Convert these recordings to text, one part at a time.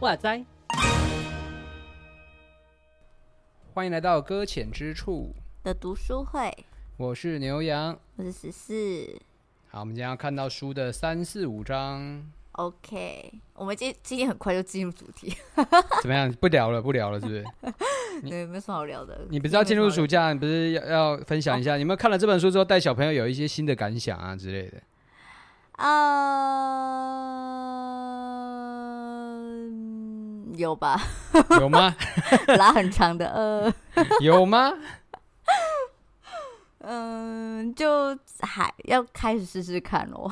哇塞！欢迎来到搁浅之处的读书会，我是牛羊，我是十四。好，我们今天要看到书的三四五章。OK，我们今今天很快就进入主题，怎么样？不聊了，不聊了，是不是？对，没什么好聊的。你不是要进入暑假？你不是要要分享一下？哦、你们看了这本书之后，带小朋友有一些新的感想啊之类的？啊、uh，有吧？有吗？拉很长的呃，有吗？嗯，就还要开始试试看咯。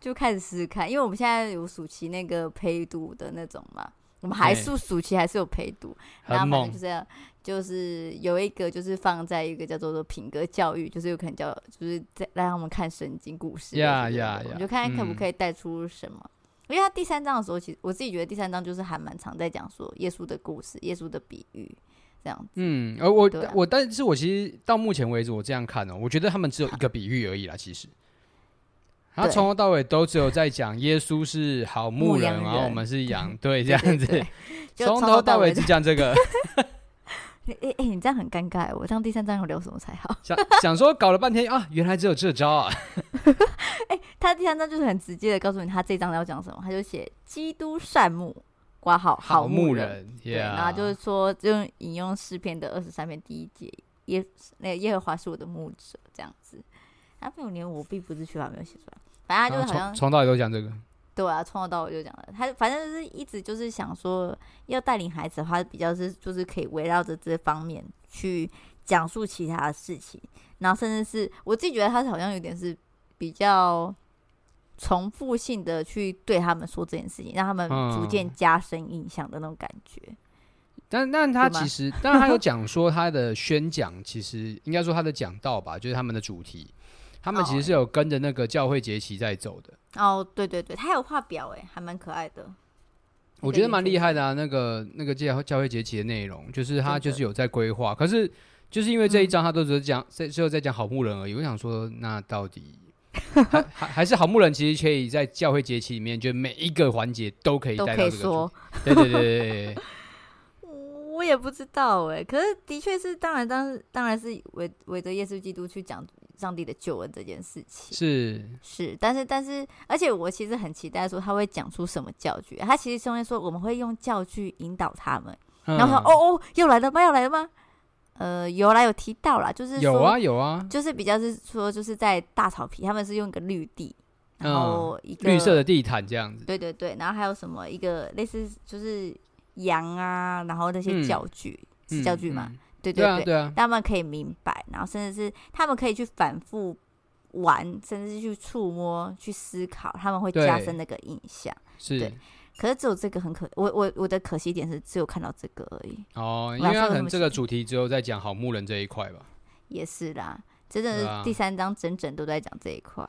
就开始试试看，因为我们现在有暑期那个陪读的那种嘛，我们还是暑期还是有陪读，然后反正就是这样，就是有一个就是放在一个叫做做品格教育，就是有可能叫就是在让他们看圣经故事，呀呀呀，我就看看可不可以带出什么。嗯、因为他第三章的时候，其实我自己觉得第三章就是还蛮常在讲说耶稣的故事、耶稣的比喻这样子。嗯，而我、啊、我但是我其实到目前为止我这样看哦，我觉得他们只有一个比喻而已啦，其实。他从头到尾都只有在讲耶稣是好牧人，然后我们是羊，对，这样子，从头到尾只讲这个。哎哎、欸欸，你这样很尴尬，我这样第三章要聊什么才好？想想说搞了半天啊，原来只有这招啊！哎、欸，他第三章就是很直接的告诉你，他这章要讲什么，他就写基督善牧，挂号好牧人，好牧人.对，然后就是说，就引用诗篇的二十三篇第一节，耶那个耶和华是我的牧者，这样子。他没有连我并不是缺乏没有写出来，反正他就好像从头到尾都讲这个。对啊，从头到尾就讲了。他反正就是一直就是想说，要带领孩子的话，比较是就是可以围绕着这方面去讲述其他的事情，然后甚至是我自己觉得他是好像有点是比较重复性的去对他们说这件事情，让他们逐渐加深印象的那种感觉。嗯、但但他其实，但他有 讲说他的宣讲，其实应该说他的讲道吧，就是他们的主题。他们其实是有跟着那个教会节期在走的哦，对对对，他有画表哎，还蛮可爱的。我觉得蛮厉害的啊，那个那个教教会节期的内容，就是他就是有在规划。可是就是因为这一章他都只是讲在最后在讲好牧人而已。我想说，那到底还 还还是好牧人，其实可以在教会节期里面，就每一个环节都可以带到这个说。对对对对对。我也不知道哎，可是的确是，当然当当然是围围着耶稣基督去讲。上帝的救恩这件事情是是，但是但是，而且我其实很期待说他会讲出什么教具。他其实中间说我们会用教具引导他们，嗯、然后说哦哦，又来了吗？又来了吗？呃，有来，有提到啦，就是有啊有啊，就是比较是说就是在大草皮，他们是用一个绿地，然后一个、嗯、绿色的地毯这样子，对对对，然后还有什么一个类似就是羊啊，然后那些教具、嗯、是教具吗。对对对，对，啊对啊，他们可以明白，然后甚至是他们可以去反复玩，甚至是去触摸、去思考，他们会加深那个印象。是，对。可是只有这个很可，我我我的可惜点是只有看到这个而已。哦，因为可能这个主题只有在讲好牧人这一块吧。也是啦，真的是第三章整整都在讲这一块。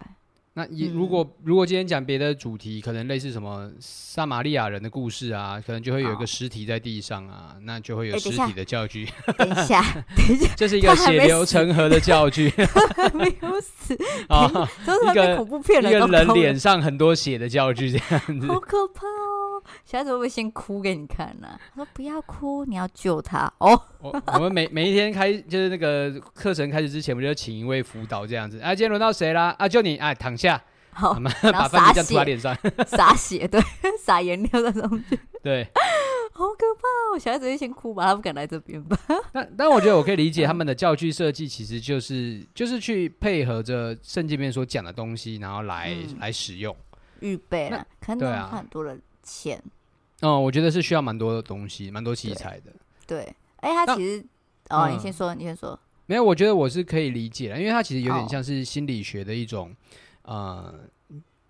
那也如果、嗯、如果今天讲别的主题，可能类似什么撒玛利亚人的故事啊，可能就会有一个尸体在地上啊，那就会有尸体的教具。等一下，等一下，这是一个血流成河的教具。没有死啊！一个恐怖片，一个人脸上很多血的教具，这样子。好可怕哦！小孩子会不会先哭给你看呢、啊？他说不要哭，你要救他哦。我我们每每一天开就是那个课程开始之前，我们就请一位辅导这样子。啊，今天轮到谁啦？啊，就你，哎，躺下。好，把饭这样涂在脸上，洒血，对，洒颜料在上去，对，好可怕！我小孩子会先哭吧，他不敢来这边吧？但但我觉得我可以理解他们的教具设计，其实就是就是去配合着圣经里面所讲的东西，然后来、嗯、来使用，预备了，可能花很多的钱。哦，我觉得是需要蛮多的东西，蛮多器材的。对，哎、欸，他其实，哦，你先说，你先说。没有，我觉得我是可以理解的，因为他其实有点像是心理学的一种。呃，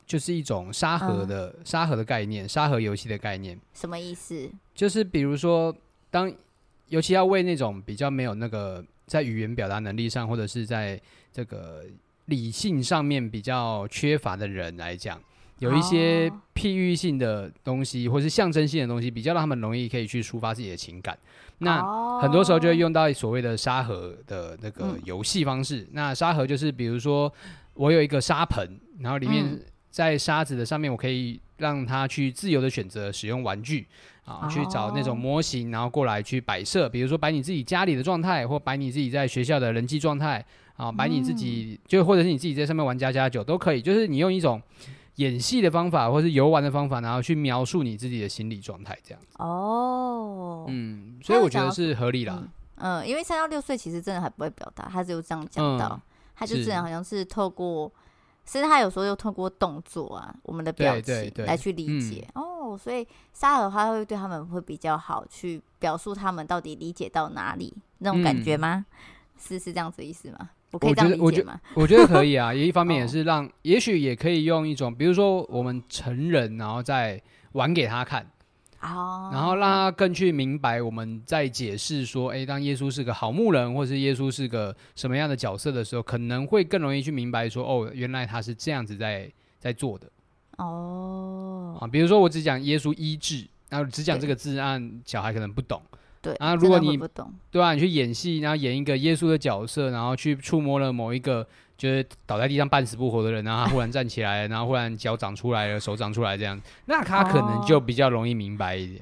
就是一种沙盒的、嗯、沙盒的概念，沙盒游戏的概念。什么意思？就是比如说，当尤其要为那种比较没有那个在语言表达能力上，或者是在这个理性上面比较缺乏的人来讲，有一些譬喻性的东西，或是象征性的东西，比较让他们容易可以去抒发自己的情感。那很多时候就会用到所谓的沙盒的那个游戏方式。嗯、那沙盒就是，比如说我有一个沙盆，然后里面在沙子的上面，我可以让他去自由的选择使用玩具啊，去找那种模型，然后过来去摆设。比如说摆你自己家里的状态，或摆你自己在学校的人际状态啊，摆你自己就或者是你自己在上面玩家家酒都可以。就是你用一种。演戏的方法，或是游玩的方法，然后去描述你自己的心理状态，这样子。哦，嗯，所以我觉得是合理啦。嗯，嗯，因为三到六岁其实真的还不会表达，他只有这样讲到，嗯、他就自然好像是透过，是甚至他有时候又透过动作啊，我们的表情来去理解。嗯、哦，所以沙盒他会对他们会比较好，去表述他们到底理解到哪里那种感觉吗？嗯、是是这样子的意思吗？我可以这样理解吗？我觉得可以啊，也一方面也是让，也许也可以用一种，比如说我们成人，然后再玩给他看，哦，然后让他更去明白我们在解释说，哎，当耶稣是个好牧人，或是耶稣是个什么样的角色的时候，可能会更容易去明白说，哦，原来他是这样子在在做的，哦，啊，比如说我只讲耶稣医治，然后只讲这个字，按小孩可能不懂。对，啊如果你不懂，对啊，你去演戏，然后演一个耶稣的角色，然后去触摸了某一个就是倒在地上半死不活的人，然后他忽然站起来，然后忽然脚长出来了，手长出来这样，那他可能就比较容易明白一点。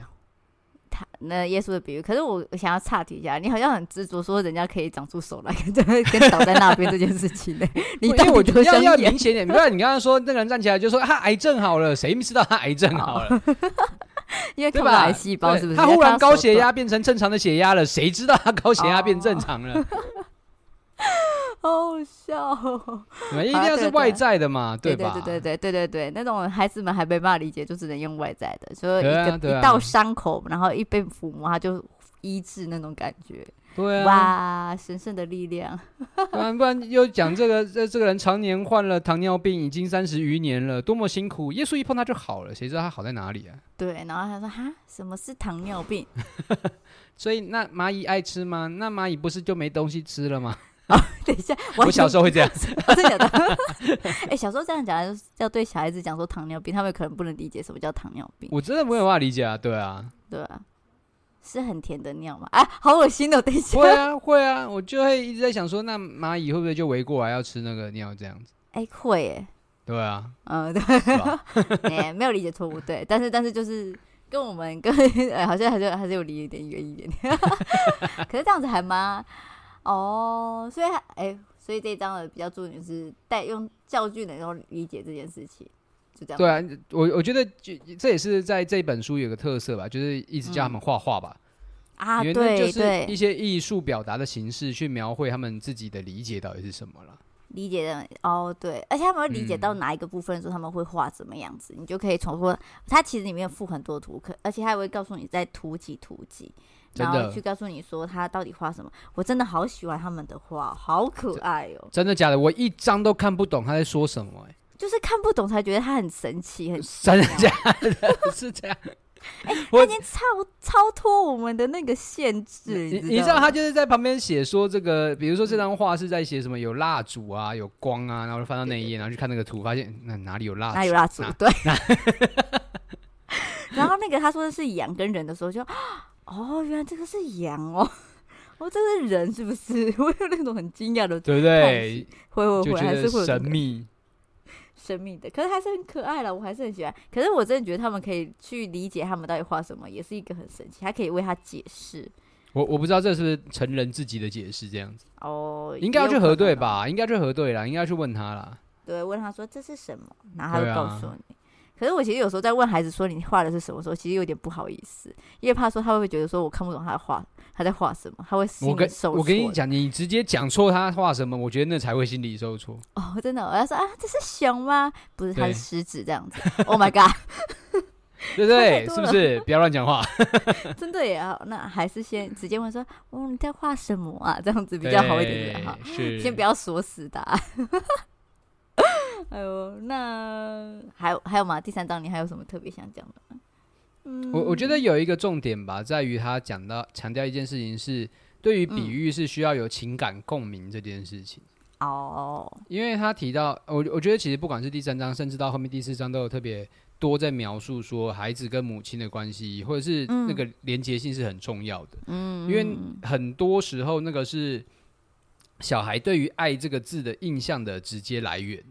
他那耶稣的比喻，可是我我想要岔题一下，你好像很执着说人家可以长出手来，跟跟倒在那边这件事情呢？你因为我觉得要要明显点，不然你刚刚说那个人站起来就说他癌症好了，谁知道他癌症好了？因为看不到癌细胞是不是？他忽然高血压变成正常的血压了，谁知道他高血压变正常了？好好笑哦！一定要是外在的嘛，对吧？对对对对对对对，那种孩子们还没办法理解，就只能用外在的，所以一个一道伤口，然后一被抚摸，他就医治那种感觉。对啊，哇，神圣的力量！不然不然又讲这个这这个人常年患了糖尿病，已经三十余年了，多么辛苦！耶稣一碰他就好了，谁知道他好在哪里啊？对，然后他说哈，什么是糖尿病？所以那蚂蚁爱吃吗？那蚂蚁不是就没东西吃了吗？啊、哦，等一下，我，小时候会这样子，真的假的？哎、欸，小时候这样讲，要对小孩子讲说糖尿病，他们可能不能理解什么叫糖尿病。我真的没有办法理解啊，对啊，对啊。是很甜的尿吗？啊，好恶心哦！等一下，会啊，会啊，我就会一直在想说，那蚂蚁会不会就围过来要吃那个尿这样子？哎、欸，会耶。对啊，嗯，对，哎、欸，没有理解错误，对，但是但是就是跟我们跟哎、欸，好像还是还是有离一点远一点点，可是这样子还蛮哦，所以哎、欸，所以这一章的比较重点是带用教具能够理解这件事情。对啊，我我觉得就这也是在这本书有个特色吧，就是一直教他们画画吧，啊，对，就是一些艺术表达的形式去描绘他们自己的理解到底是什么了。理解的哦，对，而且他们会理解到哪一个部分的时候，他们会画什么样子，嗯、你就可以重复。他其实里面附很多图，可而且他还会告诉你在图几图几，然后去告诉你说他到底画什么。我真的好喜欢他们的画，好可爱哦！真的假的？我一张都看不懂他在说什么、欸，哎。就是看不懂才觉得他很神奇，很真的假的？是这样。哎、欸，他已经超超脱我们的那个限制。你你知道他就是在旁边写说这个，比如说这张画是在写什么？有蜡烛啊，有光啊，然后翻到那一页，然后去看那个图，发现那哪里有蜡烛？哪有蜡烛？对。然后那个他说的是羊跟人的时候就，就哦，原来这个是羊哦，哦，这是人是不是？我有那种很惊讶的，对不对？会会会，还是会神秘。生命的，可是还是很可爱了，我还是很喜欢。可是我真的觉得他们可以去理解他们到底画什么，也是一个很神奇，还可以为他解释。我我不知道这是不是成人自己的解释这样子哦，应该要去核对吧？应该去核对啦，应该去问他啦。对，问他说这是什么，然后他就告诉你。可是我其实有时候在问孩子说你画的是什么时候，其实有点不好意思，因为怕说他会不会觉得说我看不懂他的画，他在画什么，他会心里受挫。我跟我跟你讲，你直接讲错他画什么，我觉得那才会心里受挫。哦，真的，我要说啊，这是熊吗？不是，他是狮子这样子。Oh my god！对不对？是不是？不要乱讲话。真的也要，那还是先直接问说，哦，你在画什么啊？这样子比较好一点点哈。是，先不要锁死的。哎呦，那还有还有吗？第三章你还有什么特别想讲的吗？嗯，我我觉得有一个重点吧，在于他讲到强调一件事情是，对于比喻是需要有情感共鸣这件事情。哦，因为他提到我，我觉得其实不管是第三章，甚至到后面第四章，都有特别多在描述说孩子跟母亲的关系，或者是那个连结性是很重要的。嗯，因为很多时候那个是小孩对于“爱”这个字的印象的直接来源。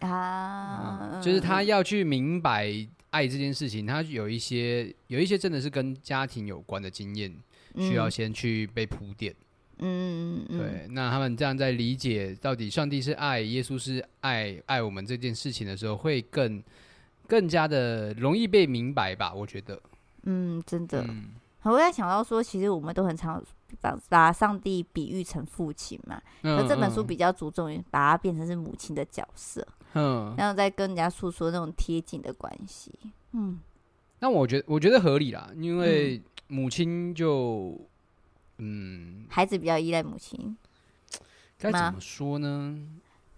啊、嗯，就是他要去明白爱这件事情，他有一些有一些真的是跟家庭有关的经验，需要先去被铺垫。嗯，对，那他们这样在理解到底上帝是爱，耶稣是爱，爱我们这件事情的时候，会更更加的容易被明白吧？我觉得，嗯，真的，嗯、我在想到说，其实我们都很常把把上帝比喻成父亲嘛，嗯、可这本书比较注重于把它变成是母亲的角色，嗯，然后再跟人家诉说那种贴近的关系，嗯，那我觉得我觉得合理啦，因为母亲就。嗯，孩子比较依赖母亲，该怎么说呢？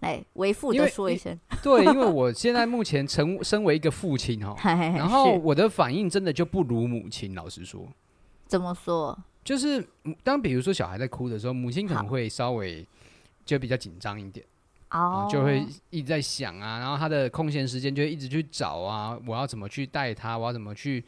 来，为父的说一声。对，因为我现在目前成身为一个父亲哈，然后我的反应真的就不如母亲。老实说，怎么说？就是当比如说小孩在哭的时候，母亲可能会稍微就比较紧张一点，哦，就会一直在想啊，然后他的空闲时间就会一直去找啊，我要怎么去带他，我要怎么去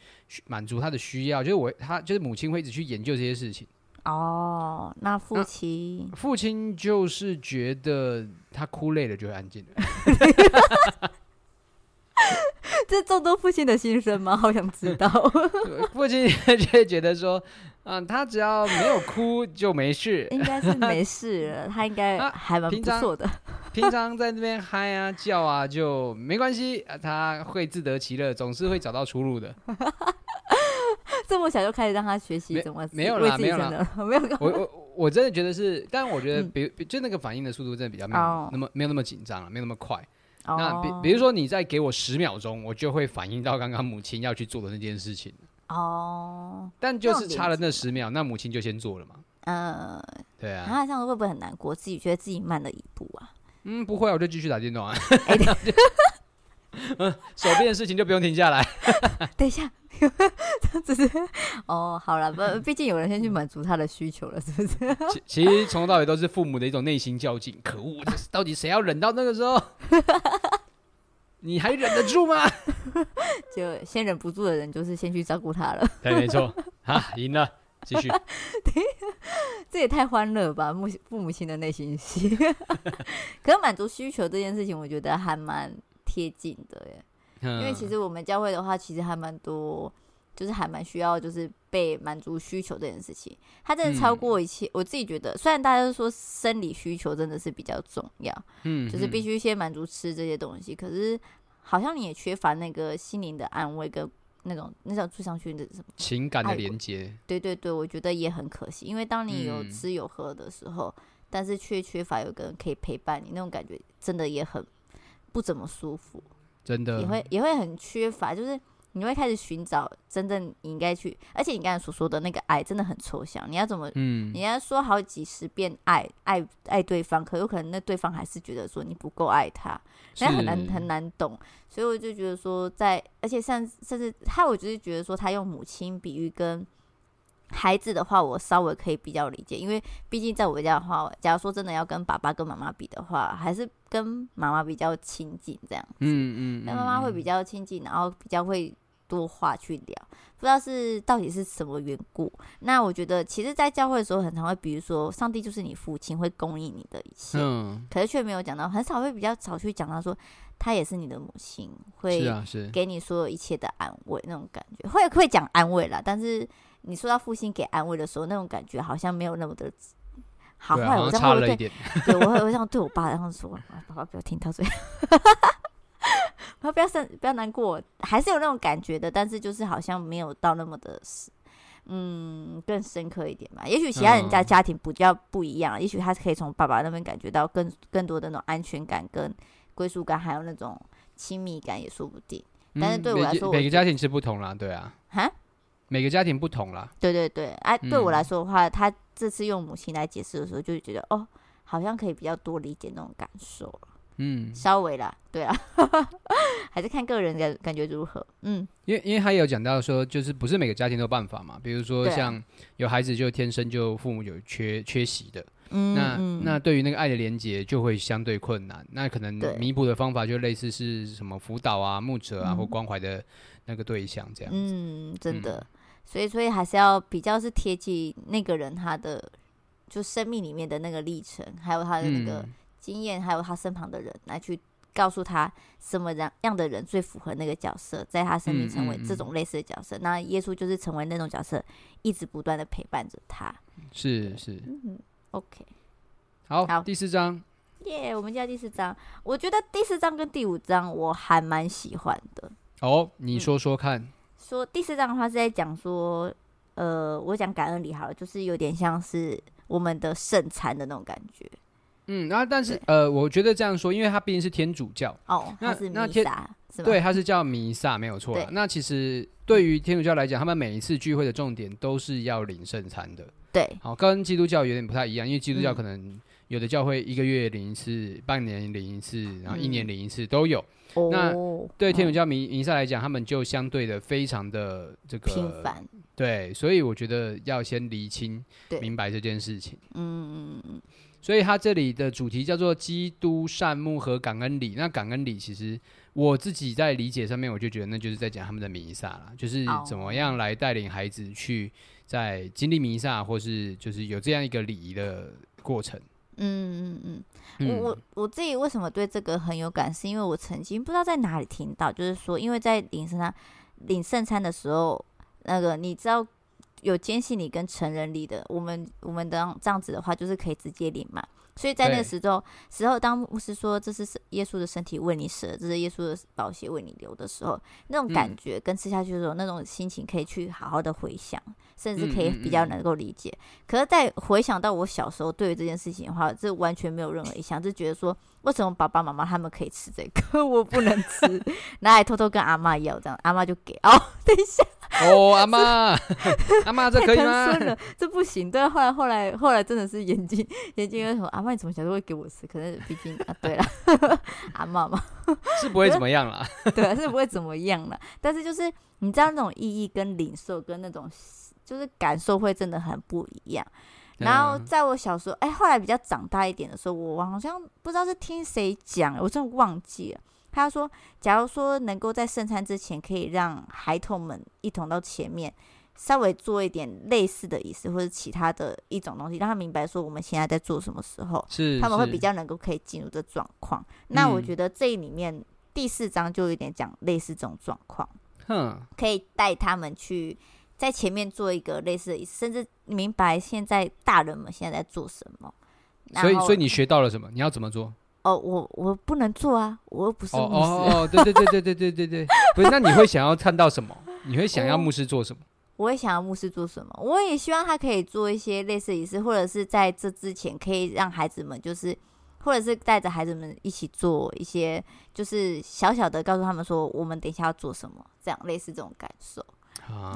满足他的需要，就是我他就是母亲会一直去研究这些事情。哦，那父亲，父亲就是觉得他哭累了就会安静了。这众多父亲的心声吗？好想知道。父亲就会觉得说，嗯，他只要没有哭就没事，应该是没 事了。他应该还蛮不错的。平常在那边嗨啊叫啊就没关系，他会自得其乐，总是会找到出路的。这么小就开始让他学习怎么没有啦，没有啦，没有。我我我真的觉得是，但我觉得比比就那个反应的速度真的比较没有那么没有那么紧张了，没有那么快。那比比如说你再给我十秒钟，我就会反应到刚刚母亲要去做的那件事情。哦。但就是差了那十秒，那母亲就先做了嘛。嗯。对啊。那这样会不会很难过？自己觉得自己慢了一步啊？嗯，不会，我就继续打电动啊。嗯，手边的事情就不用停下来。等一下。这样子是哦，好了，不，毕竟有人先去满足他的需求了，是不是？其其实从头到尾都是父母的一种内心较劲。可恶，到底谁要忍到那个时候？你还忍得住吗？就先忍不住的人，就是先去照顾他了。对，没错。啊，赢了，继续。这也太欢乐吧，母父母亲的内心戏。可是满足需求这件事情，我觉得还蛮贴近的耶。因为其实我们教会的话，其实还蛮多，就是还蛮需要，就是被满足需求这件事情，它真的超过一切。嗯、我自己觉得，虽然大家都说生理需求真的是比较重要，嗯，就是必须先满足吃这些东西，可是好像你也缺乏那个心灵的安慰跟那种那种追上去的什么情感的连接。对对对，我觉得也很可惜，因为当你有吃有喝的时候，嗯、但是却缺乏有个人可以陪伴你，那种感觉真的也很不怎么舒服。真的也会也会很缺乏，就是你会开始寻找真正你应该去，而且你刚才所说的那个爱真的很抽象，你要怎么，嗯，你要说好几十遍爱爱爱对方，可有可能那对方还是觉得说你不够爱他，那很难很难懂，所以我就觉得说在，而且像甚至他，我就是觉得说他用母亲比喻跟。孩子的话，我稍微可以比较理解，因为毕竟在我家的话，假如说真的要跟爸爸跟妈妈比的话，还是跟妈妈比较亲近这样子。嗯嗯，那妈妈会比较亲近，然后比较会多话去聊，不知道是到底是什么缘故。那我觉得，其实，在教会的时候，很常会，比如说，上帝就是你父亲，会供应你的一切，嗯，可是却没有讲到，很少会比较少去讲到说，他也是你的母亲，会给你所有一切的安慰那种感觉，会会讲安慰啦，但是。你说到父亲给安慰的时候，那种感觉好像没有那么的好坏。啊、我这样会对，对我会我这样对我爸这样说：“爸爸不要听他 说，他不要生不要难过，还是有那种感觉的，但是就是好像没有到那么的，嗯，更深刻一点吧。也许其他人家家庭比较不一样，嗯、也许他是可以从爸爸那边感觉到更更多的那种安全感、跟归属感，还有那种亲密感也说不定。但是对我来说，嗯、每个家庭是不同啦，对啊，哈。每个家庭不同啦，对对对，哎、啊，对我来说的话，嗯、他这次用母亲来解释的时候，就觉得哦，好像可以比较多理解那种感受，嗯，稍微啦，对啊，还是看个人的感觉如何，嗯，因为因为他有讲到说，就是不是每个家庭都有办法嘛，比如说像有孩子就天生就父母有缺缺席的，嗯，那那对于那个爱的连接就会相对困难。那可能弥补的方法就类似是什么辅导啊、牧者啊、嗯、或关怀的那个对象这样子。嗯，真的。嗯、所以，所以还是要比较是贴近那个人他的就生命里面的那个历程，还有他的那个经验，嗯、还有他身旁的人来去。告诉他什么样样的人最符合那个角色，在他生命成为这种类似的角色。嗯嗯、那耶稣就是成为那种角色，一直不断的陪伴着他。是是，嗯，OK，好，好，第四章，耶，yeah, 我们叫第四章。我觉得第四章跟第五章我还蛮喜欢的。哦，你说说看。嗯、说第四章的话是在讲说，呃，我讲感恩礼好了，就是有点像是我们的圣餐的那种感觉。嗯，然后但是呃，我觉得这样说，因为它毕竟是天主教哦，那是那天对，它是叫弥撒，没有错。对那其实对于天主教来讲，他们每一次聚会的重点都是要领圣餐的。对，好，跟基督教有点不太一样，因为基督教可能有的教会一个月领一次，嗯、半年领一次，然后一年领一次都有。嗯、那对天主教弥弥撒来讲，他们就相对的非常的这个频繁。对，所以我觉得要先厘清、对明白这件事情。嗯嗯嗯嗯。所以他这里的主题叫做基督善牧和感恩礼。那感恩礼其实我自己在理解上面，我就觉得那就是在讲他们的弥撒啦，就是怎么样来带领孩子去在经历弥撒，或是就是有这样一个礼仪的过程。嗯嗯嗯，我我我自己为什么对这个很有感，是因为我曾经不知道在哪里听到，就是说因为在领圣餐领圣餐的时候，那个你知道。有坚信你跟成人礼的，我们我们的这样子的话，就是可以直接领嘛。所以在那个时候，时候当牧师说这是耶稣的身体为你舍，这是耶稣的宝血为你流的时候，那种感觉跟吃下去的时候、嗯、那种心情，可以去好好的回想，甚至可以比较能够理解。嗯嗯嗯，可是，在回想到我小时候对于这件事情的话，这完全没有任何印象，就觉得说，为什么爸爸妈妈他们可以吃这个，我不能吃，拿来偷偷跟阿妈要，这样阿妈就给哦。等一下。哦，阿妈，阿妈，这可以吗？这不行。对，后来，后来，后来，真的是眼睛，眼睛为什么？阿妈，你怎么想都会给我吃？可是毕竟啊，对了，阿妈嘛，是不会怎么样啦。对，是不会怎么样了。但是就是你知道那种意义跟领受跟那种就是感受会真的很不一样。然后在我小时候，哎，后来比较长大一点的时候，我好像不知道是听谁讲，我真的忘记了。他说：“假如说能够在圣餐之前，可以让孩童们一同到前面，稍微做一点类似的仪式，或者其他的一种东西，让他明白说我们现在在做什么时候，是他们会比较能够可以进入这状况。那我觉得这里面第四章就有点讲类似这种状况，哼，可以带他们去在前面做一个类似的甚至明白现在大人们现在在做什么。所以，所以你学到了什么？你要怎么做？”哦，我我不能做啊，我又不是牧师。哦哦，对对对对对对对对，不是，那你会想要看到什么？你会想要牧师做什么？我也想要牧师做什么？我也希望他可以做一些类似仪式，或者是在这之前可以让孩子们，就是或者是带着孩子们一起做一些，就是小小的告诉他们说，我们等一下要做什么，这样类似这种感受。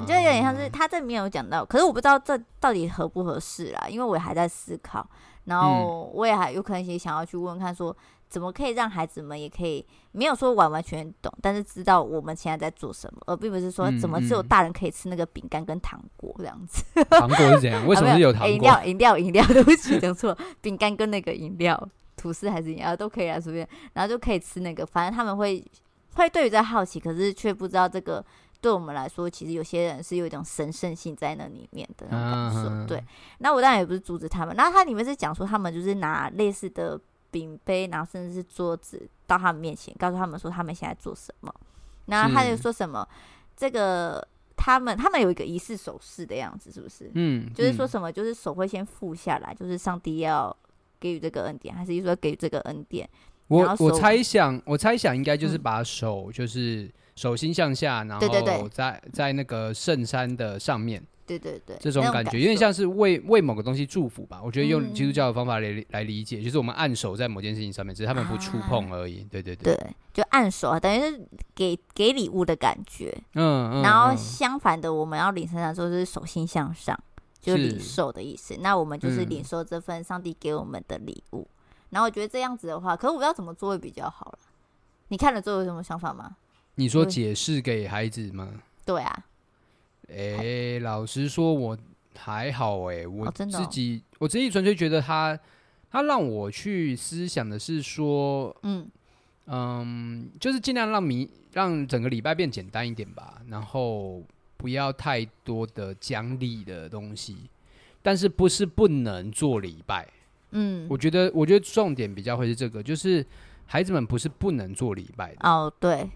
你就有点像是他这里面有讲到，可是我不知道这到底合不合适啦，因为我还在思考。然后我也还有可能也想要去问问看，说怎么可以让孩子们也可以没有说完完全全懂，但是知道我们现在在做什么，而并不是说怎么只有大人可以吃那个饼干跟糖果这样子。糖果是怎样？为什么是有糖果？饮料，饮料，饮料，对不起，讲错了。饼干跟那个饮料，吐司还是饮料都可以啊，随便，然后就可以吃那个。反正他们会会对于在好奇，可是却不知道这个。对我们来说，其实有些人是有一种神圣性在那里面的那种感受。Uh. 对，那我当然也不是阻止他们。然后他里面是讲说，他们就是拿类似的饼杯，然后甚至是桌子到他们面前，告诉他们说他们现在做什么。那他就说什么，这个他们他们有一个仪式手势的样子，是不是？嗯，就是说什么，就是手会先覆下来，就是上帝要给予这个恩典，还是说给予这个恩典？我我猜想，我猜想应该就是把手就是。手心向下，然后在在那个圣山的上面，对对对，这种感觉有点像是为为某个东西祝福吧。我觉得用基督教的方法来来理解，嗯、就是我们按手在某件事情上面，只是他们不触碰而已。啊、对对对，对，就按手啊，等于是给给礼物的感觉。嗯嗯。然后相反的，我们要领圣餐的时候是手心向上，就是领受的意思。那我们就是领受这份上帝给我们的礼物。嗯、然后我觉得这样子的话，可是我不知道怎么做会比较好了。你看了之后有什么想法吗？你说解释给孩子吗？对啊。诶，老实说，我还好哎、欸，我自己、哦哦、我自己纯粹觉得他他让我去思想的是说，嗯嗯，就是尽量让迷让整个礼拜变简单一点吧，然后不要太多的奖励的东西，但是不是不能做礼拜？嗯，我觉得我觉得重点比较会是这个，就是孩子们不是不能做礼拜的哦，对。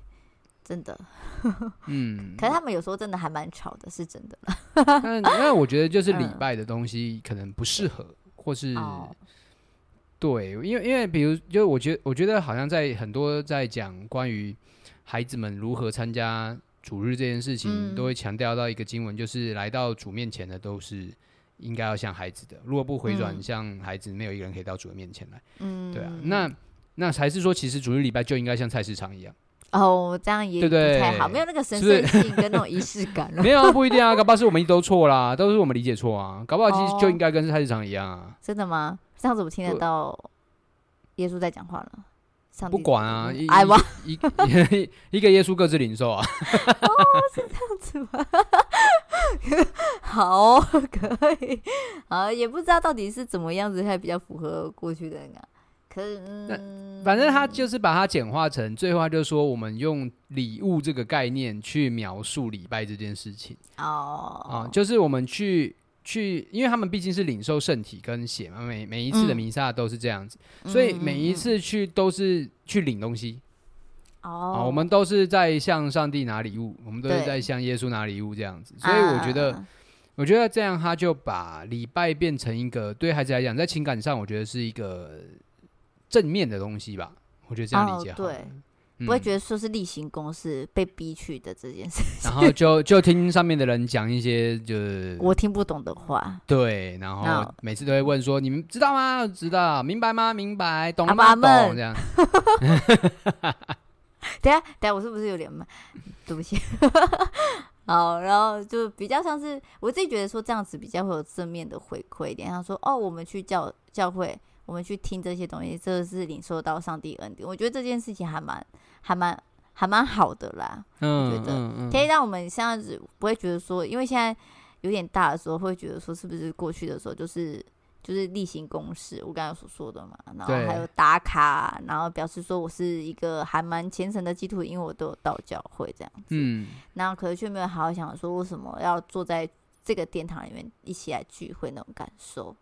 真的，嗯，可是他们有时候真的还蛮吵的，是真的。那那我觉得就是礼拜的东西可能不适合，嗯、或是、哦、对，因为因为比如就我觉得我觉得好像在很多在讲关于孩子们如何参加主日这件事情，嗯、都会强调到一个经文，就是来到主面前的都是应该要像孩子的，如果不回转像孩子，没有一个人可以到主的面前来。嗯，对啊，那那还是说，其实主日礼拜就应该像菜市场一样。哦，这样也不太好，没有那个神圣性跟那种仪式感了。没有，不一定啊，搞不好是我们都错啦，都是我们理解错啊，搞不好其实就应该跟菜市场一样啊。哦、真的吗？上次我听得到耶稣在讲话了。上不管啊，一一一,一个耶稣各自领受啊。哦，是这样子吗？好，可以啊，也不知道到底是怎么样子才比较符合过去的那个。可以，嗯，反正他就是把它简化成，最后他就说，我们用礼物这个概念去描述礼拜这件事情。哦，啊，就是我们去去，因为他们毕竟是领受圣体跟血嘛，每每一次的弥撒都是这样子，嗯，所以每一次去都是去领东西。哦，啊，我们都是在向上帝拿礼物，我们都是在向耶稣拿礼物这样子。所以我觉得，我觉得这样他就把礼拜变成一个对孩子来讲，在情感上，我觉得是一个。正面的东西吧，我觉得这样理解好。对，嗯、不会觉得说是例行公事被逼去的这件事情。然后就就听上面的人讲一些就是 我听不懂的话。对，然后每次都会问说：“你们知道吗？知道？明白吗？明白？懂了吗？懂？”这样。等下，等下，我是不是有点慢？对不起。好，然后就比较像是我自己觉得说这样子比较会有正面的回馈一点。他说：“哦，我们去教教会。”我们去听这些东西，这是领受到上帝恩典。我觉得这件事情还蛮、还蛮、还蛮好的啦。嗯，我觉得可以让我们现在子不会觉得说，因为现在有点大的时候，会觉得说是不是过去的时候就是就是例行公事，我刚才所说的嘛。然后还有打卡，然后表示说我是一个还蛮虔诚的基督徒，因为我都有到教会这样子。嗯，然后可是却没有好好想说，为什么要坐在这个殿堂里面一起来聚会那种感受。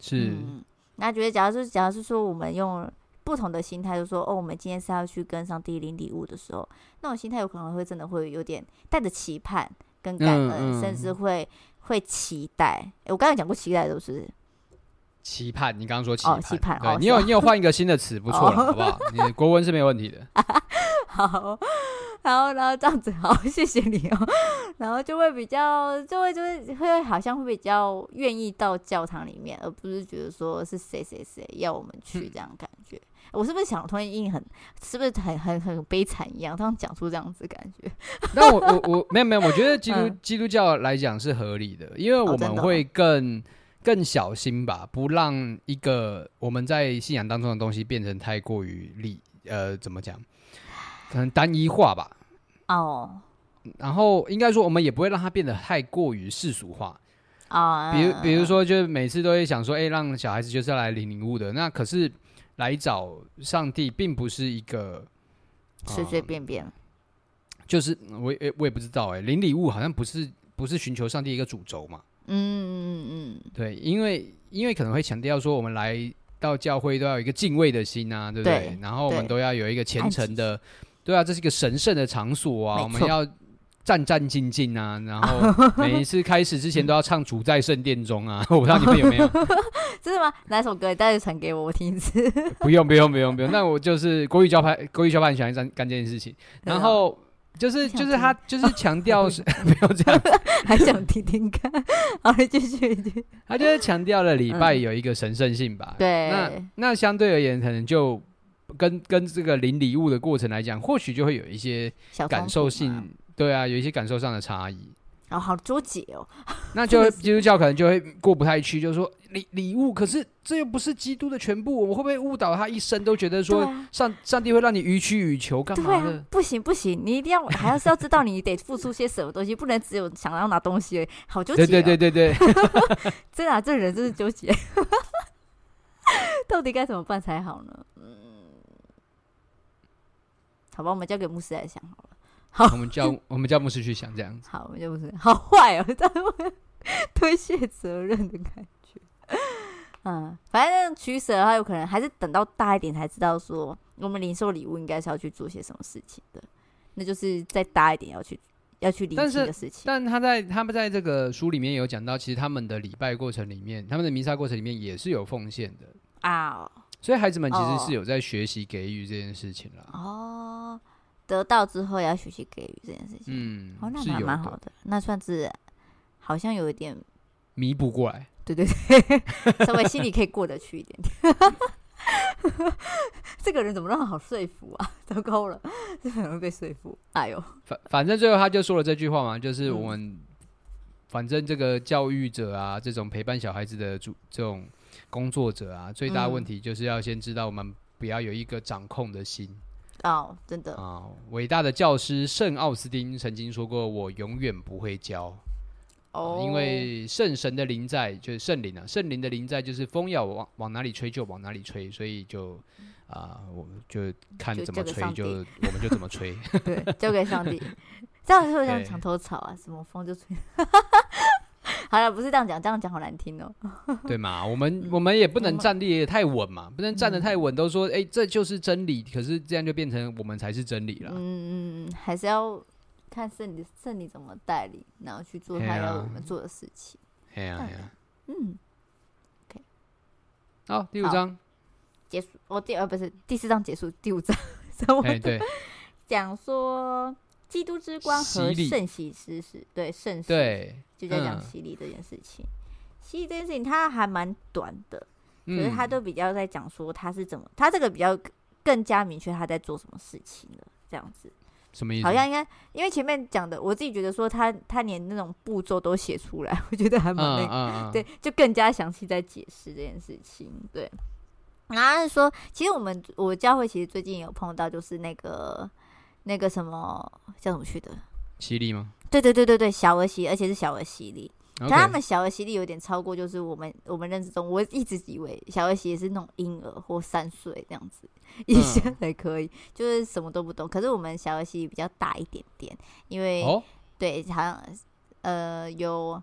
是。嗯那觉得，假如是，假如是说，我们用不同的心态，就说，哦，我们今天是要去跟上帝领礼物的时候，那种心态有可能会真的会有点带着期盼跟感恩，嗯嗯、甚至会会期待。欸、我刚才讲过期待，都是期盼。你刚刚说期盼，哦、期盼，对，你有你有换一个新的词，不错了，好不好？你的国文是没有问题的。好。然后，然后这样子，好，谢谢你哦。然后就会比较，就会，就会，会好像会比较愿意到教堂里面，而不是觉得说是谁谁谁要我们去这样感觉。嗯、我是不是想突然音很，是不是很很很悲惨一样？他们讲出这样子感觉。那我我我没有没有，我觉得基督、嗯、基督教来讲是合理的，因为我们会更、哦哦、更小心吧，不让一个我们在信仰当中的东西变成太过于理呃，怎么讲？可能单一化吧，哦，oh. 然后应该说我们也不会让它变得太过于世俗化，啊，oh. 比如比如说，就是每次都会想说，哎、欸，让小孩子就是要来领礼物的，那可是来找上帝并不是一个随随便便，就是我也我也不知道、欸，哎，领礼物好像不是不是寻求上帝一个主轴嘛，嗯嗯嗯，对，因为因为可能会强调说我们来到教会都要有一个敬畏的心啊，对不对？对，然后我们都要有一个虔诚的。对啊，这是一个神圣的场所啊，我们要战战兢兢啊，然后每一次开始之前都要唱主在圣殿中啊，我不知道你们有没有？真的吗？哪首歌？你待会传给我，我听一次。不用不用不用不用，那我就是国语教派，国语教派很喜欢干干这件事情，然后就是就是他就是强调 是 不要这样，还想听听看，好，继续继续。他就是强调了礼拜有一个神圣性吧？对，那那相对而言可能就。跟跟这个领礼物的过程来讲，或许就会有一些感受性，对啊，有一些感受上的差异。哦，好纠结哦。那就 基督教可能就会过不太去，就是说礼礼物，可是这又不是基督的全部，我们会不会误导他一生都觉得说上、啊、上帝会让你予取予求干嘛不行不行，你一定要还要是要知道你得付出些什么东西，不能只有想要拿东西，好纠结、哦。对对对对对，真的、啊，这人真是纠结，到底该怎么办才好呢？嗯，好吧，我们交给牧师来想好了。好，我们叫 我们叫牧师去想这样子。好，我们叫牧师。好坏哦，这样推卸责任的感觉。嗯，反正取舍的话，有可能还是等到大一点才知道说，我们零售礼物应该是要去做些什么事情的。那就是再大一点要去要去理解的事情。但他在他们在这个书里面有讲到，其实他们的礼拜过程里面，他们的弥撒过程里面也是有奉献的啊。所以孩子们其实是有在学习给予这件事情了。哦。得到之后要学习给予这件事情，嗯，哦，那蛮蛮好的，的那算是好像有一点弥补过来，对对对，稍微心里可以过得去一点点。这个人怎么那么好说服啊？糟糕了，这很容易被说服。哎呦，反反正最后他就说了这句话嘛，就是我们、嗯、反正这个教育者啊，这种陪伴小孩子的主这种工作者啊，最大问题就是要先知道我们不要有一个掌控的心。哦，oh, 真的啊！伟大的教师圣奥斯丁曾经说过：“我永远不会教。”哦，因为圣神的灵在就是圣灵啊，圣灵的灵在就是风要往往哪里吹就往哪里吹，所以就啊，我们就看怎么吹就，就我们就怎么吹。对，交给上帝。这样会不会像 墙头草啊？什么风就吹。好了，不是这样讲，这样讲好难听哦。对嘛，我们我们也不能站立太稳嘛，不能站得太稳，都说哎，这就是真理，可是这样就变成我们才是真理了。嗯嗯，还是要看圣灵圣灵怎么带领，然后去做他要我们做的事情。哎呀哎呀，嗯，OK，好，第五章结束。我，第二不是第四章结束，第五章 哎对，讲说。基督之光和圣洗之事，对圣洗，对，就在讲洗礼这件事情。洗礼这件事情，它还蛮短的，可是他都比较在讲说他是怎么，他这个比较更加明确他在做什么事情了，这样子。什么意思？好像应该，因为前面讲的，我自己觉得说他他连那种步骤都写出来，我觉得还蛮那个，对，就更加详细在解释这件事情。对，然后是说，其实我们我教会其实最近有碰到，就是那个。那个什么叫什么去的？犀利吗？对对对对对，小儿洗，而且是小儿洗礼。Okay. 但他们小儿犀利有点超过，就是我们我们认知中，我一直以为小儿洗也是那种婴儿或三岁这样子，以前才可以，嗯、就是什么都不懂。可是我们小儿洗礼比较大一点点，因为、哦、对，好像呃有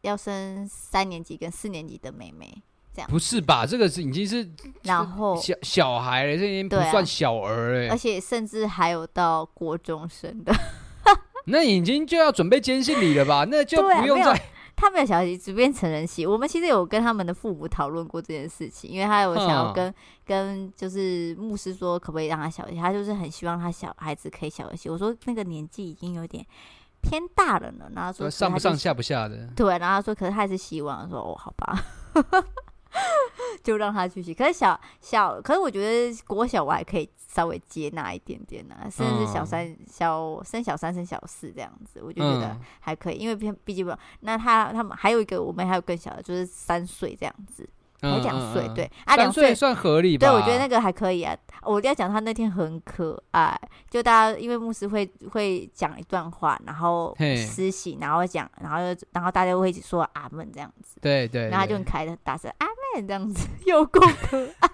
要升三年级跟四年级的妹妹。不是吧？这个是已经是然后小小孩了，这已经不算小儿了，而且甚至还有到国中生的，那已经就要准备坚信礼了吧？那就不用再、啊、他们有小孩只变成人洗。我们其实有跟他们的父母讨论过这件事情，因为他有想要跟、嗯、跟就是牧师说，可不可以让他小一些？他就是很希望他小孩子可以小一些。我说那个年纪已经有点偏大了呢，然后说上不上下不下的，对，然后他说可是他还是希望说哦，好吧。就让他去洗，可是小小，可是我觉得国小我还可以稍微接纳一点点呢、啊，甚至是小三、嗯、小生小三生小四这样子，我就觉得还可以，嗯、因为毕毕竟不，那他他们还有一个，我们还有更小的，就是三岁这样子。才两岁，对啊，两岁算合理吧？对，我觉得那个还可以啊。我要讲他那天很可爱，就大家因为牧师会会讲一段话，然后施洗，然后讲，然后然后大家会一起说阿门这样子。对对，然后他就很开的大声阿门这样子，有够可爱。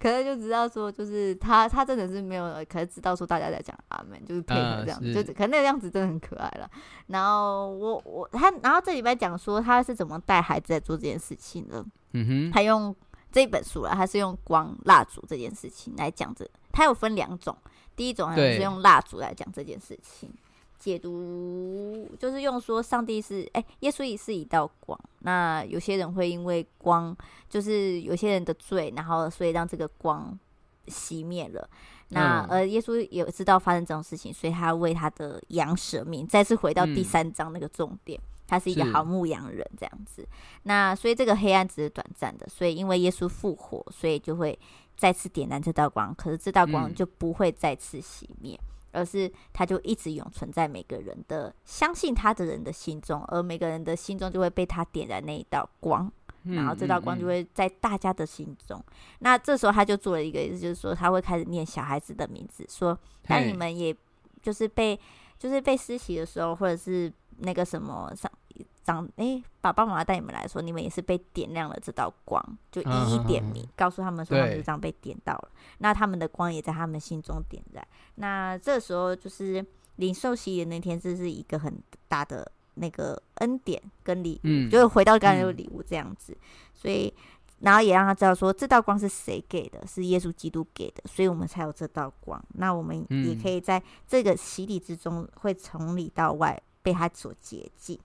可能就知道说，就是他，他真的是没有，可是知道说大家在讲阿门，就是配合这样子，就是可能那个样子真的很可爱了。然后我我他，然后这里边讲说他是怎么带孩子在做这件事情的。嗯哼，他用这一本书了，他是用光蜡烛这件事情来讲这，他有分两种，第一种还是用蜡烛来讲这件事情。解读就是用说上帝是哎、欸，耶稣也是一道光。那有些人会因为光，就是有些人的罪，然后所以让这个光熄灭了。那而耶稣也知道发生这种事情，所以他为他的羊舍命。再次回到第三章那个重点，嗯、他是一个好牧羊人这样子。那所以这个黑暗只是短暂的，所以因为耶稣复活，所以就会再次点燃这道光。可是这道光就不会再次熄灭。嗯而是它就一直永存在每个人的相信他的人的心中，而每个人的心中就会被他点燃那一道光，然后这道光就会在大家的心中。嗯嗯嗯，那这时候他就做了一个意思，就是说他会开始念小孩子的名字，说当你们也就是被就是被施洗的时候，或者是那个什么上。长哎，爸爸妈妈带你们来说，你们也是被点亮了这道光，就一一点名，告诉他们说他们就这样被点到了。那他们的光也在他们心中点燃。那这时候就是领受洗礼的那天，这是一个很大的那个恩典跟礼物，嗯、就是回到刚才的礼物这样子。嗯、所以，然后也让他知道说，这道光是谁给的，是耶稣基督给的，所以我们才有这道光。那我们也可以在这个洗礼之中，会从里到外被他所洁净。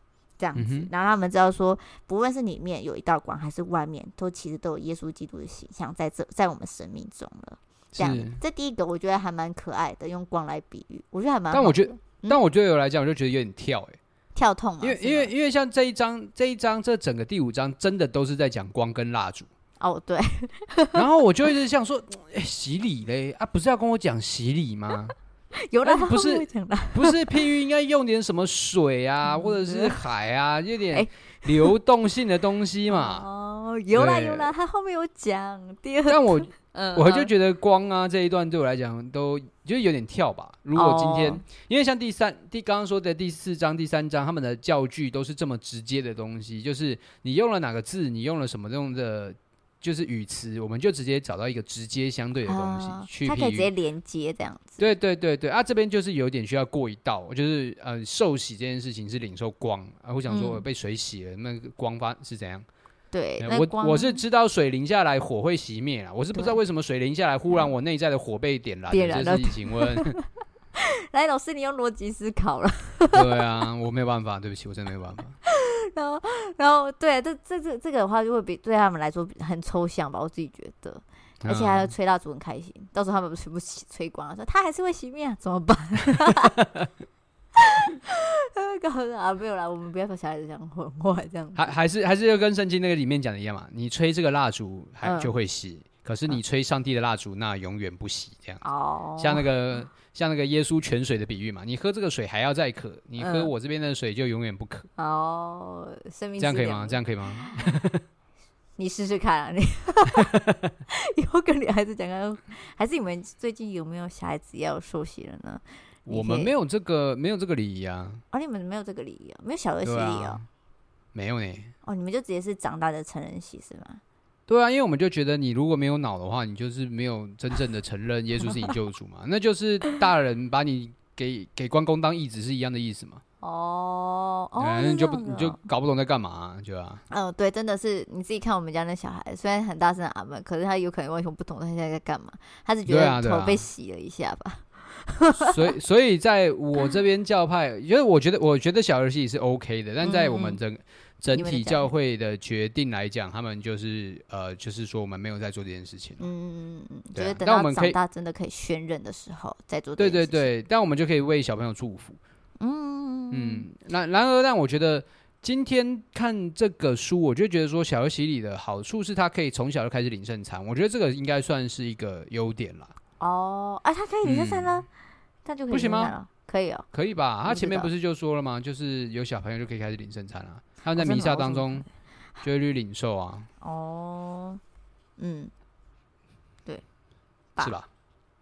这样子，然后他们知道说，不论是里面有一道光，还是外面，都其实都有耶稣基督的形象在这，在我们生命中了。这样，这第一个我觉得还蛮可爱的，用光来比喻，我觉得还蛮。但我觉得，嗯、但我觉得有来讲，我就觉得有点跳、欸，哎，跳痛。因为因为因为像这一章，这一章，这整个第五章，真的都是在讲光跟蜡烛。哦，对。然后我就一直想说，洗礼嘞啊，不是要跟我讲洗礼吗？有的不是不是 譬喻应该用点什么水啊，或者是海啊，有点流动性的东西嘛。哦，有啦有啦，他后面有讲。但我我就觉得光啊这一段对我来讲都就有点跳吧。如果今天因为像第三第刚刚说的第四章第三章他们的教具都是这么直接的东西，就是你用了哪个字，你用了什么用的。就是语词，我们就直接找到一个直接相对的东西，哦、去它可以直接连接这样子。对对对对啊，这边就是有点需要过一道，就是呃，受洗这件事情是领受光啊。我想说，我被水洗了，嗯、那个光发是怎样？对，我我是知道水淋下来火会熄灭啊，我是不知道为什么水淋下来，忽然我内在的火被点燃。点燃了，请问，来老师，你用逻辑思考了。对啊，我没有办法，对不起，我真的没有办法。然后，然后，对，这这这这个的话，就会比对他们来说很抽象吧，我自己觉得，而且还要吹蜡烛很开心，嗯、到时候他们全部吹光了，说他还是会熄灭、啊，怎么办？搞啥啊？没有啦，我们不要说小孩子讲混话这样。还还是还是要跟圣经那个里面讲的一样嘛，你吹这个蜡烛还就会熄，嗯、可是你吹上帝的蜡烛，那永远不熄，这样哦，像那个。像那个耶稣泉水的比喻嘛，你喝这个水还要再渴，你喝我这边的水就永远不渴。哦，生命这样可以吗？这样可以吗？你试试看啊，你 以后跟女孩子讲讲，还是你们最近有没有小孩子要受洗了呢？我们没有这个，没有这个礼仪啊。哦，你们没有这个礼仪啊？没有小儿洗礼哦？没有呢。哦，你们就直接是长大的成人洗是吗？对啊，因为我们就觉得你如果没有脑的话，你就是没有真正的承认耶稣是你救主嘛，那就是大人把你给给关公当义子是一样的意思嘛。哦，哦，你就不你就搞不懂在干嘛啊，就啊。嗯，对，真的是你自己看我们家那小孩，虽然很大声阿门，可是他有可能完全不懂他现在在干嘛，他是觉得头被洗了一下吧。所以，所以在我这边教派，因为我觉得我觉得小儿戏是 OK 的，但在我们整。整体教会的决定来讲，他们就是呃，就是说我们没有在做这件事情。嗯嗯嗯，对啊，但我们可以长大真的可以宣认的时候再做。对对对，但我们就可以为小朋友祝福。嗯嗯，那然而，但我觉得今天看这个书，我就觉得说小儿洗礼的好处是，他可以从小就开始领圣餐。我觉得这个应该算是一个优点啦。哦，啊，他可以领圣餐呢？他就可以不行吗？可以哦，可以吧？他前面不是就说了吗？就是有小朋友就可以开始领圣餐了。他们在名下当中就会去领受啊。哦，嗯，对，是吧？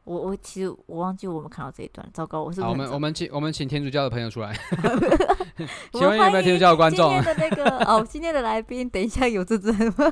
我我其实我忘记我们看到这一段，糟糕，我是我们我们请我们请天主教的朋友出来。请问有没有天主教的观众？今天的那个哦，今天的来宾，等一下有这只吗？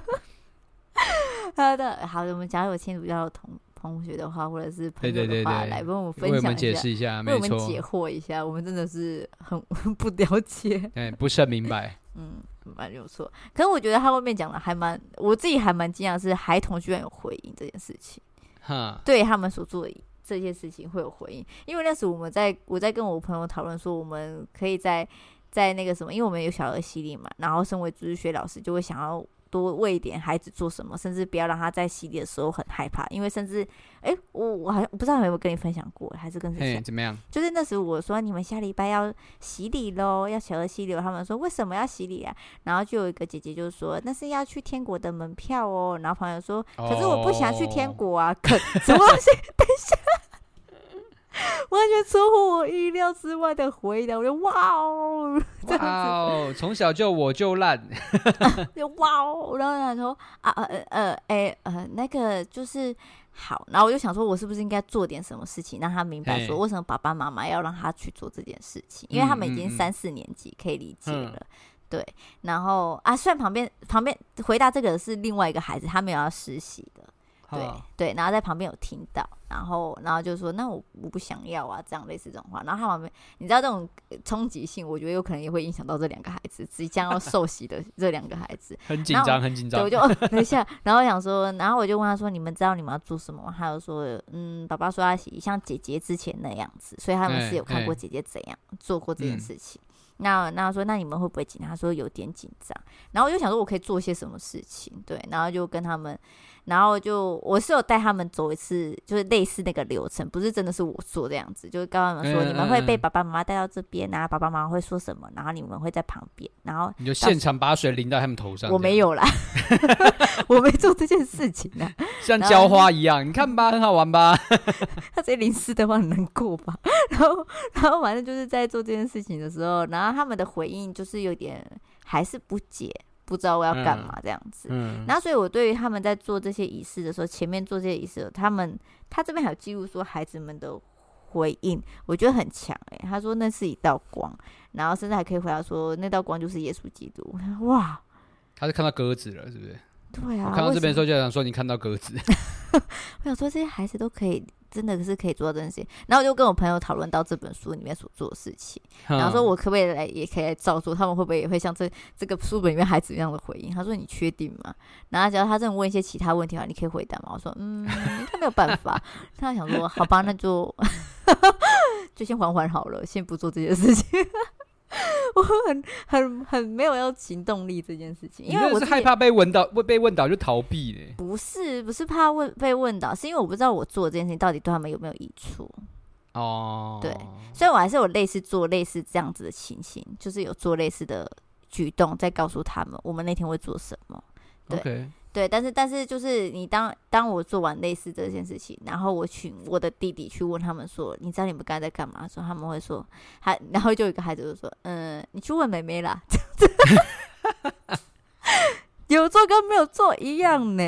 好的，好的，我们假如有天主教的同同学的话，或者是朋友的话，来帮我们分享解释一下，为我们解惑一下，我们真的是很 不了解，哎，不是很明白。嗯，蛮有错。可是我觉得他后面讲的还蛮，我自己还蛮惊讶，是孩童居然有回应这件事情。哈，对他们所做的这些事情会有回应，因为那时我们在我在跟我朋友讨论说，我们可以在在那个什么，因为我们有小儿洗礼嘛，然后身为主日学老师就会想要。多喂一点孩子做什么，甚至不要让他在洗礼的时候很害怕，因为甚至，哎、欸，我我好像不知道有没有跟你分享过，还是跟谁讲？怎么样？就是那时我说你们下礼拜要洗礼喽，要小儿洗礼，他们说为什么要洗礼啊？然后就有一个姐姐就说那是要去天国的门票哦。然后朋友说可是我不想去天国啊，可什么东西？等一下。完全出乎我意料之外的回答，我就哇哦，哇哦，从小就我就烂，就哇哦，然后他说啊呃呃哎呃，呃那个就是好，然后我就想说，我是不是应该做点什么事情，让他明白说为什么爸爸妈妈要让他去做这件事情，因为他们已经三四年级，可以理解了。嗯、对，然后啊，虽然旁边旁边回答这个是另外一个孩子，他没有要实习的。对对，然后在旁边有听到，然后然后就说：“那我我不想要啊，这样类似这种话。”然后他旁边，你知道这种冲击性，我觉得有可能也会影响到这两个孩子即将要受洗的这两个孩子，很紧张，很紧张。我就 等一下，然后我想说，然后我就问他说：“你们知道你们要做什么吗？”他就说：“嗯，爸爸说他像姐姐之前那样子，所以他们是有看过姐姐怎样做过这件事情。”那那说，那你们会不会紧张？他说有点紧张。然后我就想说，我可以做些什么事情？对，然后就跟他们。然后就我是有带他们走一次，就是类似那个流程，不是真的是我做这样子，就是跟他们说，你们会被爸爸妈妈带到这边啊，爸爸妈妈会说什么，然后你们会在旁边，然后你就现场把水淋到他们头上。我没有啦，我没做这件事情啊，像浇花一样，你看吧，很好玩吧？他直接淋湿的话很难过吧？然后，然后反正就是在做这件事情的时候，然后他们的回应就是有点还是不解。不知道我要干嘛这样子，嗯嗯、所以我对于他们在做这些仪式的时候，前面做这些仪式，他们他这边还有记录说孩子们的回应，我觉得很强诶、欸，他说那是一道光，然后甚至还可以回答说那道光就是耶稣基督。哇，他是看到鸽子了，是不是？对啊，我看到这边的时候就想说你看到鸽子，我想说这些孩子都可以。真的是可以做到这些，然后我就跟我朋友讨论到这本书里面所做的事情，然后说我可不可以来，也可以来照做，他们会不会也会像这这个书本里面孩子一样的回应？他说你确定吗？然后只要他这样问一些其他问题的话，你可以回答吗？我说嗯，他没有办法，他想说好吧，那就 就先缓缓好了，先不做这件事情。我很很很没有要行动力这件事情，因为我是害怕被问到，会被问到就逃避嘞。不是不是怕问被问到，是因为我不知道我做这件事情到底对他们有没有益处。哦，对，所以我还是有类似做类似这样子的情形，就是有做类似的举动，在告诉他们我们那天会做什么。对。对，但是但是就是你当当我做完类似这件事情，然后我请我的弟弟去问他们说，你知道你们刚才在干嘛？说他们会说，还然后就有一个孩子就说，嗯，你去问妹妹啦，有做跟没有做一样呢。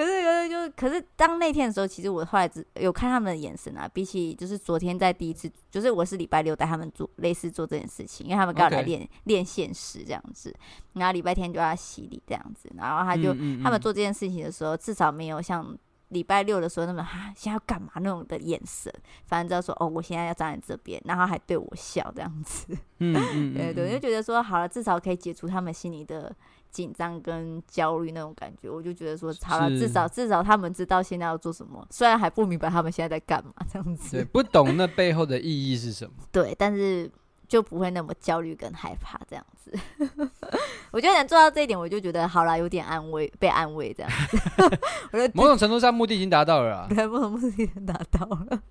可是，可是，就可是，当那天的时候，其实我后来只有看他们的眼神啊，比起就是昨天在第一次，就是我是礼拜六带他们做类似做这件事情，因为他们刚好来练练现实这样子，然后礼拜天就要洗礼这样子，然后他就嗯嗯嗯他们做这件事情的时候，至少没有像礼拜六的时候那么哈，现在要干嘛那种的眼神，反正知道说哦，我现在要站在这边，然后还对我笑这样子，嗯，嗯，嗯，嗯，对对，就觉得说好了，至少可以解除他们心里的。紧张跟焦虑那种感觉，我就觉得说，好了，至少至少他们知道现在要做什么，虽然还不明白他们现在在干嘛，这样子。对，不懂那背后的意义是什么。对，但是就不会那么焦虑跟害怕这样子。我觉得能做到这一点，我就觉得好了，有点安慰，被安慰这样子。我觉得某种程度上目的已经达到了啊。对，某种目的已经达到了。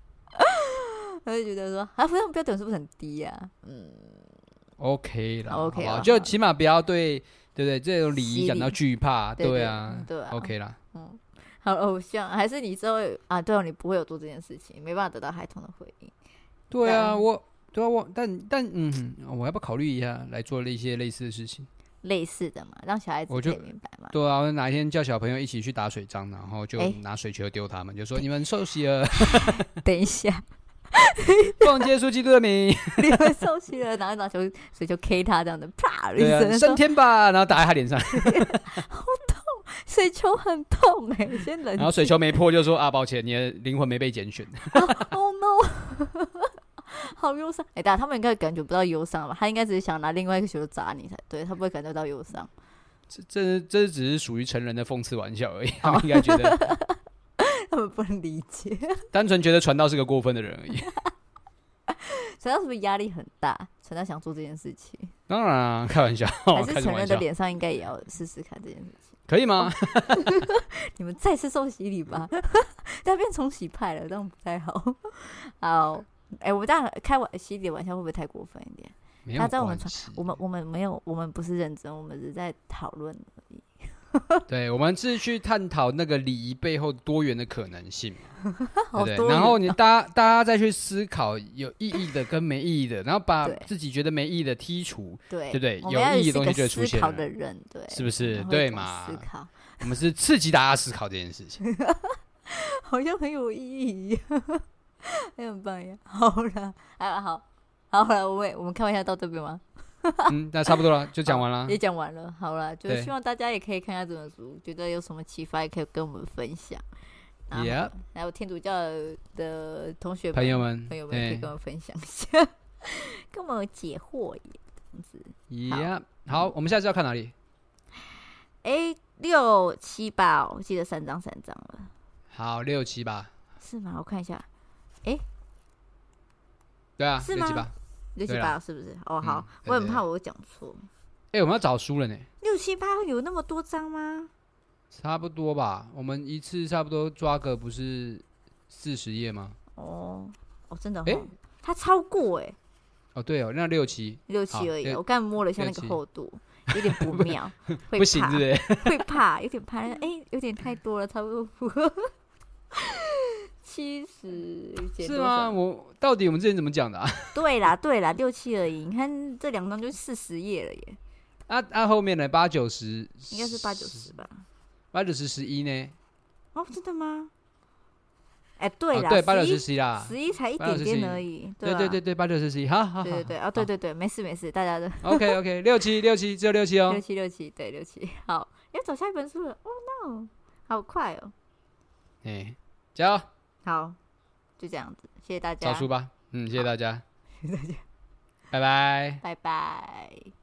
我就觉得说，啊，这种标准是不是很低呀？啊？嗯，OK 啦，OK 了，就起码不要对。对不对？这种礼仪感到惧怕，对，对，对啊，对啊，OK 啦。嗯，好偶像还是你之后啊？对哦，你不会有做这件事情，没办法得到孩童的回应。对啊，我对啊，我但但嗯，我要不要考虑一下来做一些类似的事情？类似的嘛，让小孩子我就明白嘛。对啊，我哪一天叫小朋友一起去打水仗，然后就拿水球丢他们，就说你们受洗了。等一下。奉耶稣基督的名，你们受洗了，然后拿球水球 K 他这样的，啪一声，升天吧，然后打在他脸上，好痛，水球很痛哎，先冷。然后水球没破，就说啊，抱歉，你的灵魂没被拣选。Oh no，好忧伤哎，大家他们应该感觉不到忧伤吧？他应该只是想拿另外一个球砸你才对，他不会感觉到忧伤。这这这只是属于成人的讽刺玩笑而已，他们应该觉得。他们不能理解，单纯觉得传道是个过分的人而已。传道是不是压力很大？传道想做这件事情，当然啊，开玩笑。还是成人的脸上应该也要试试看这件事情，可以吗？你们再次受洗礼吧，要变重洗派了，这样不太好。好，哎、欸，我们这样开玩洗礼的玩笑会不会太过分一点？他在我们传，我们我们没有，我们不是认真，我们只是在讨论而已。对，我们是去探讨那个礼仪背后多元的可能性嘛，对不对？然后你大家大家再去思考有意义的跟没意义的，然后把自己觉得没意义的剔除，对，对不对？有意义的东西就会出现了。的人，对，是不是？对嘛？思考，我们是刺激大家思考这件事情，好像很有意义，很棒呀！好了，好，好，好了，我们我们开玩笑到这边吗？嗯，那差不多了，就讲完了。也讲完了，好了，就希望大家也可以看一下这本书，觉得有什么启发，也可以跟我们分享。Yeah，还有天主教的同学朋友们，朋友们可以跟我们分享一下，跟我们解惑耶，这样子。Yeah，好，我们下次要看哪里？哎，六七八，我记得三张三张了。好，六七八。是吗？我看一下。哎，对啊，是吗？六七八是不是？哦，好，我很怕我讲错。哎，我们要找书了呢。六七八有那么多张吗？差不多吧，我们一次差不多抓个不是四十页吗？哦，哦，真的，哎，它超过哎。哦，对哦，那六七六七而已。我刚摸了一下那个厚度，有点不妙，会不行，对不对？会怕，有点怕。哎，有点太多了，差不多。七十是吗？我到底我们之前怎么讲的啊？对啦，对啦，六七而已。你看这两张就四十页了耶。啊啊，后面呢？八九十，应该是八九十吧？八九十十一呢？哦，真的吗？哎，对啦，对，八九十十一啦，十一才一点点而已。对对对对，八九十十一，好好。对对对，哦，对对对，没事没事，大家都 OK OK，六七六七只有六七哦，六七六七，对六七。好，要走下一本书了。Oh no，好快哦。哎，加油！好，就这样子，谢谢大家。找书吧，嗯，谢谢大家，谢谢大家，拜拜，拜拜。